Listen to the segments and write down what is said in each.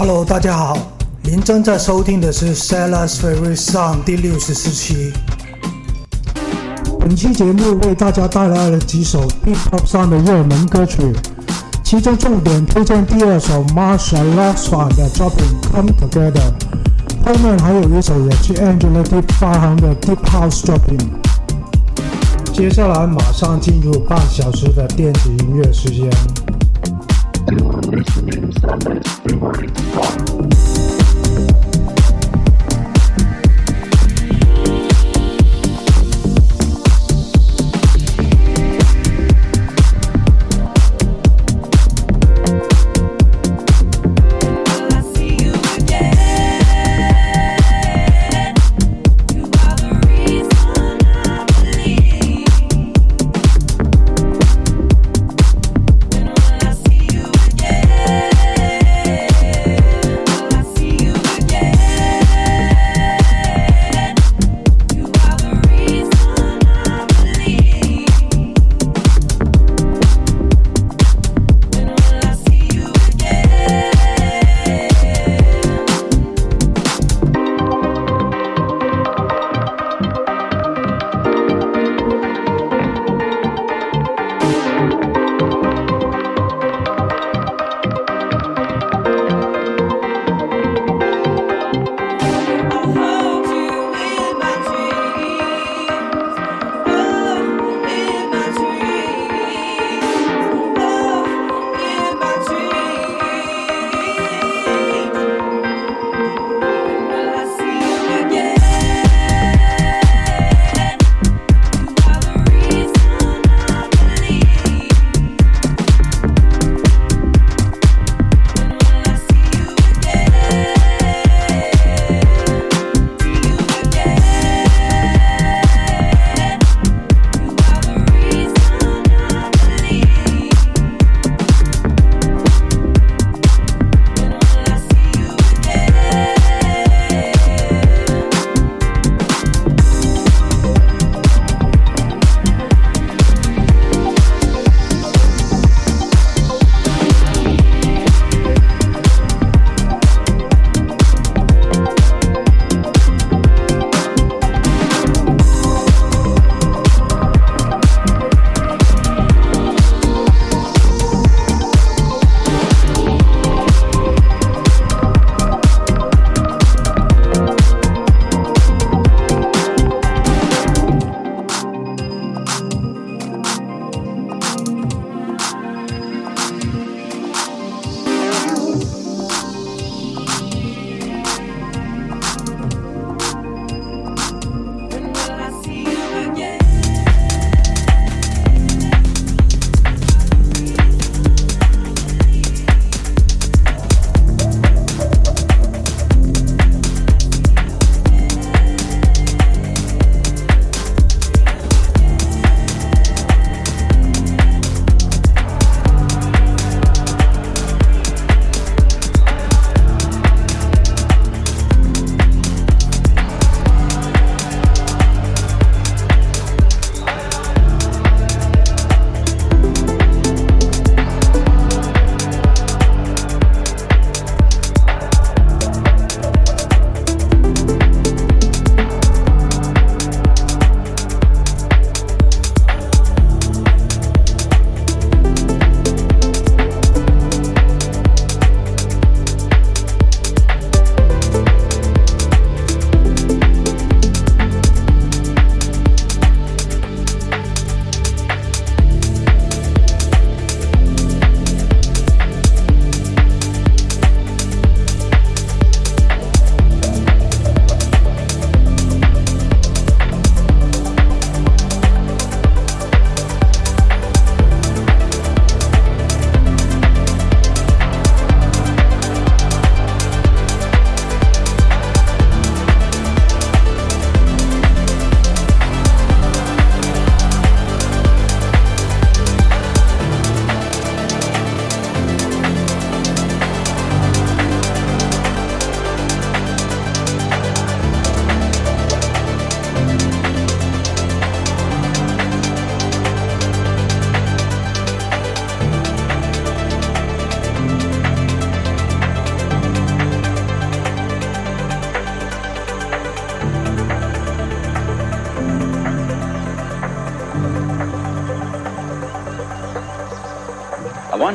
Hello，大家好，您正在收听的是《Sellers Favorite Song》第六十四期。本期节目为大家带来了几首 Hip Hop 上的热门歌曲，其中重点推荐第二首 Marshall Lasva 的作品《Come Together》，后面还有一首也是 Angela Deep 发行的 Deep House 作品。接下来马上进入半小时的电子音乐时间。doing listening, so let's do it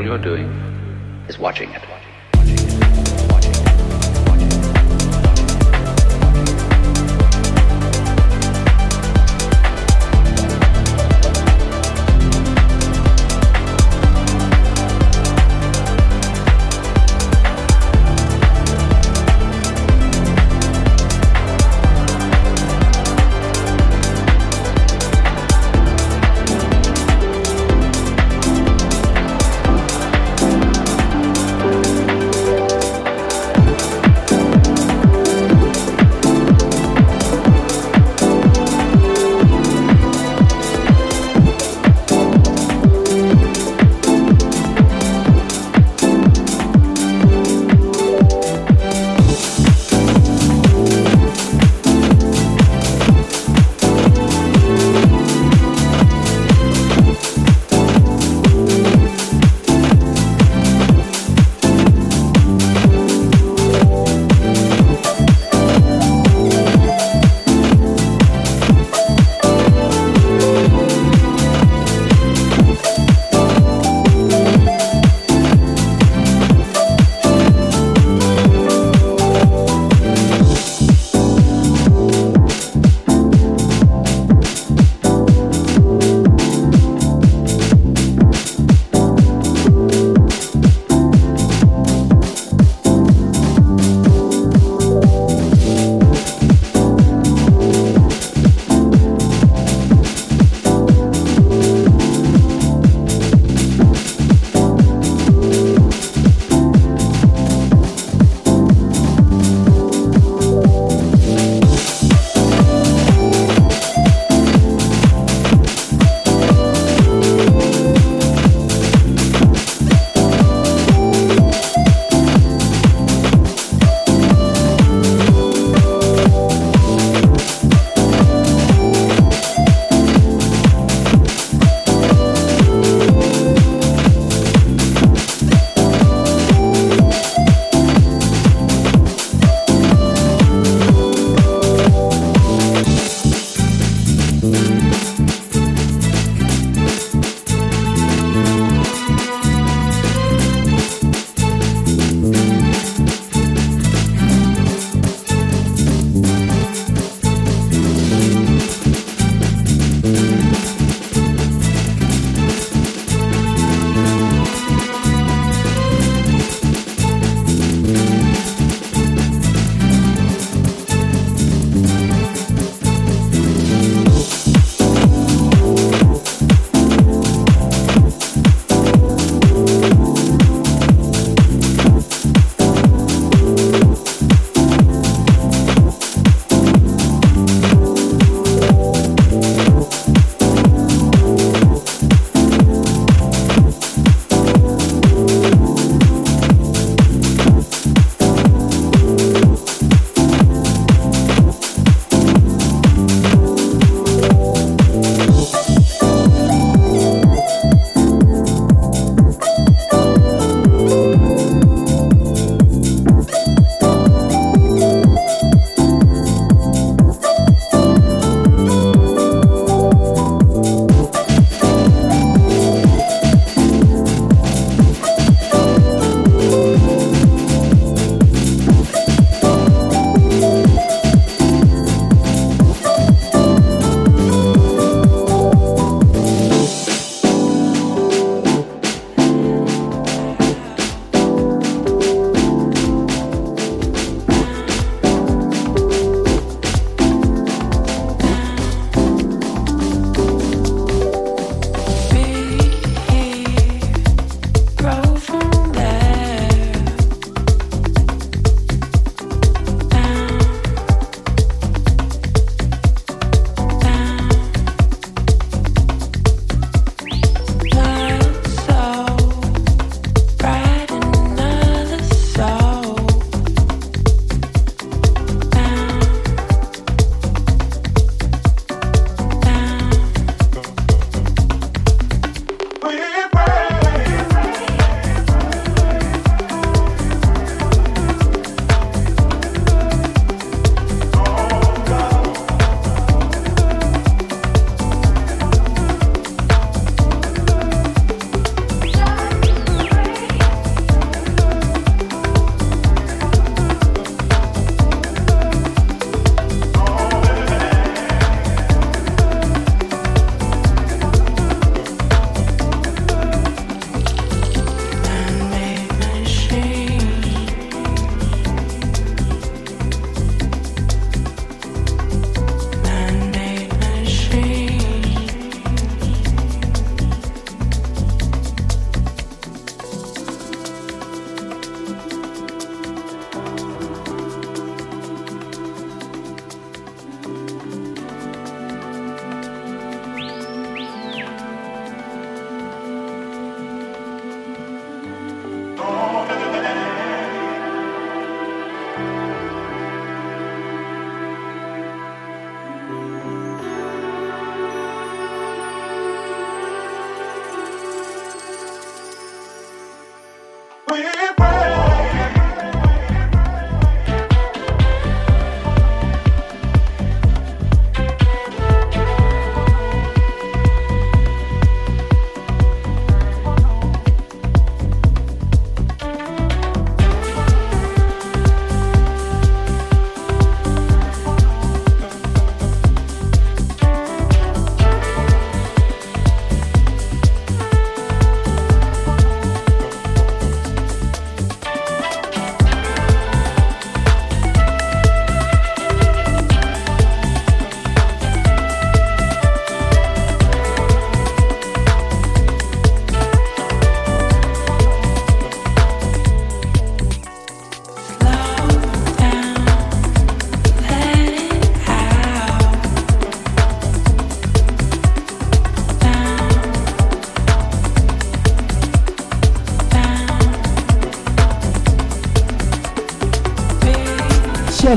All you're doing is watching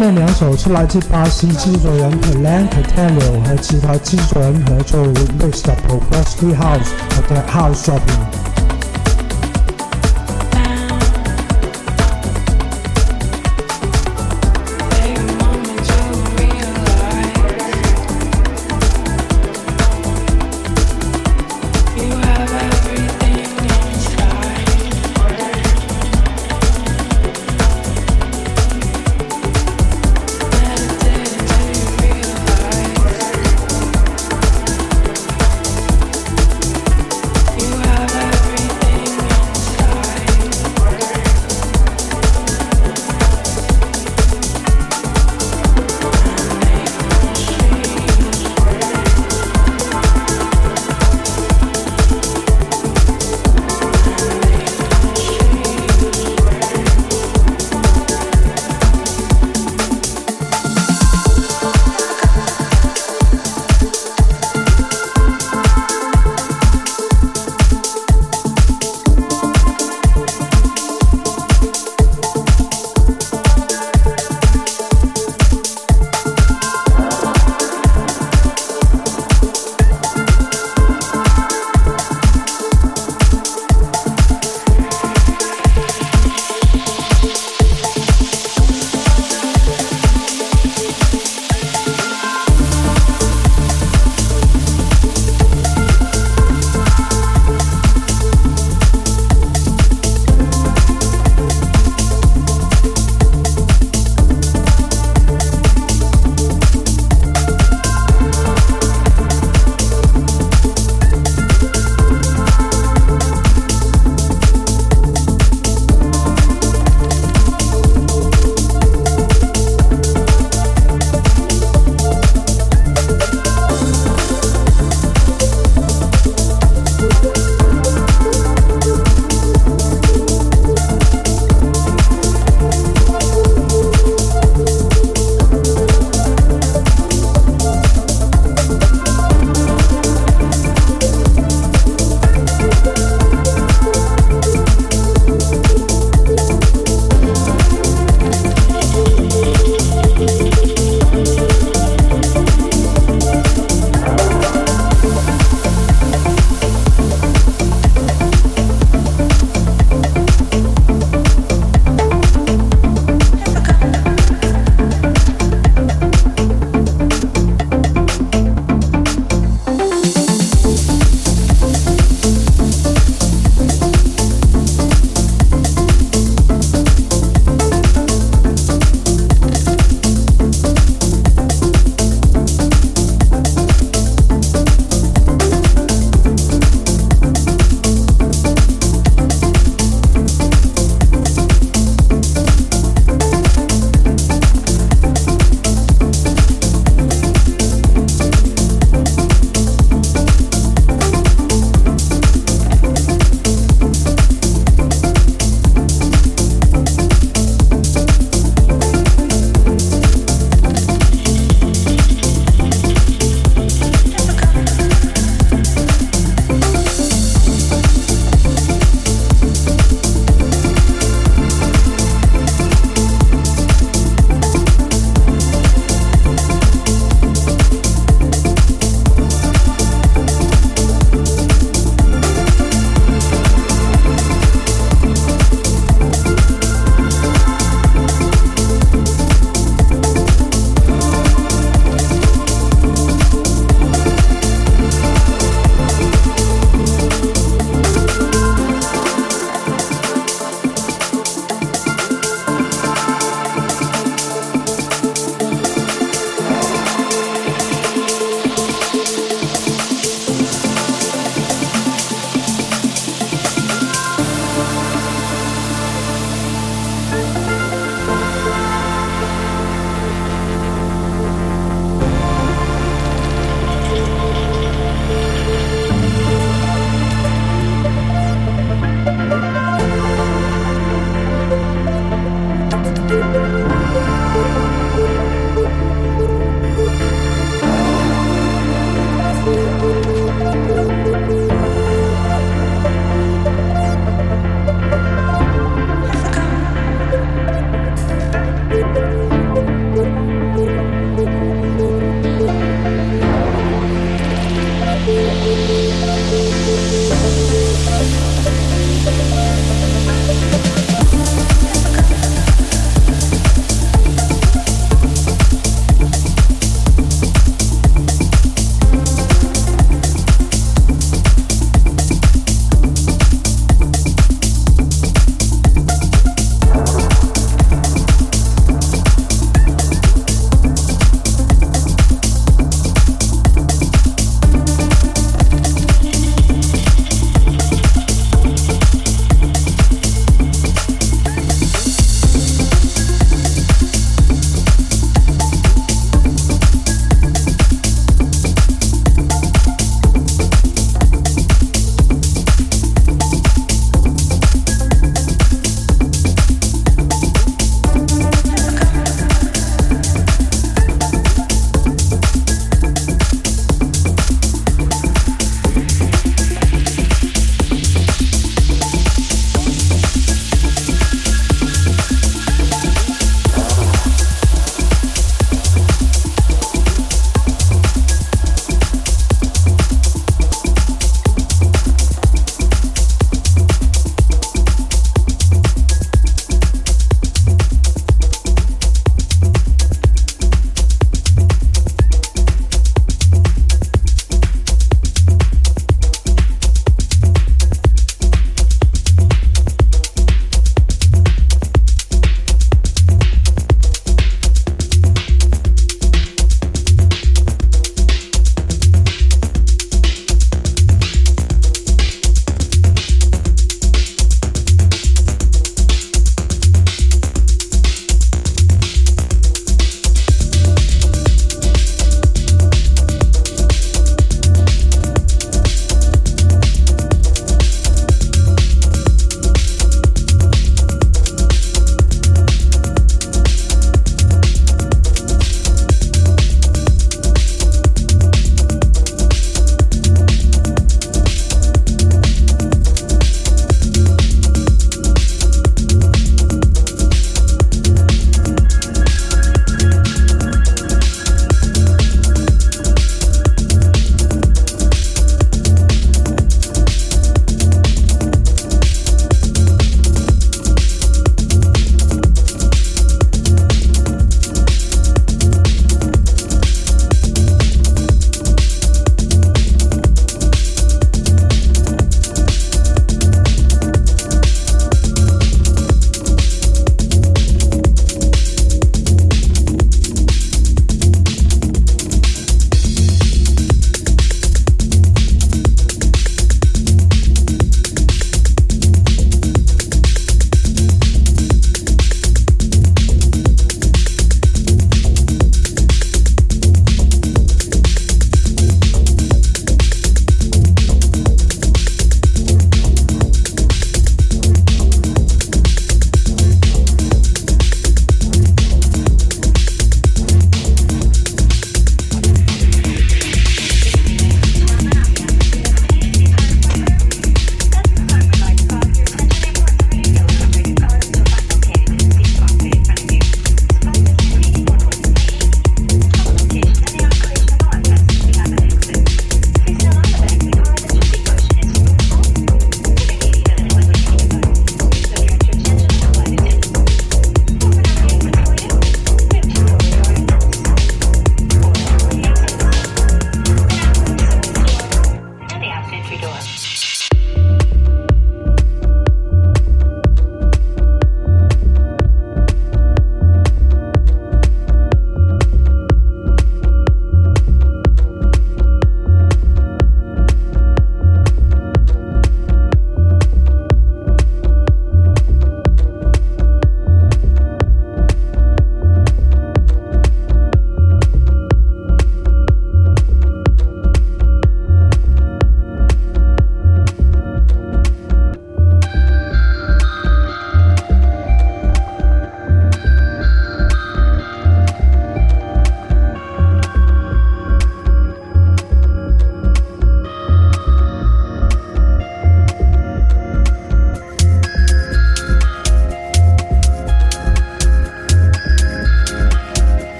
面两首是来自巴西制作人 Pelan Catalio 和其他制作人合作 mix 的 Progressive House 和 Dead House 作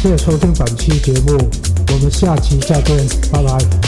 谢谢收听本期节目，我们下期再见，拜拜。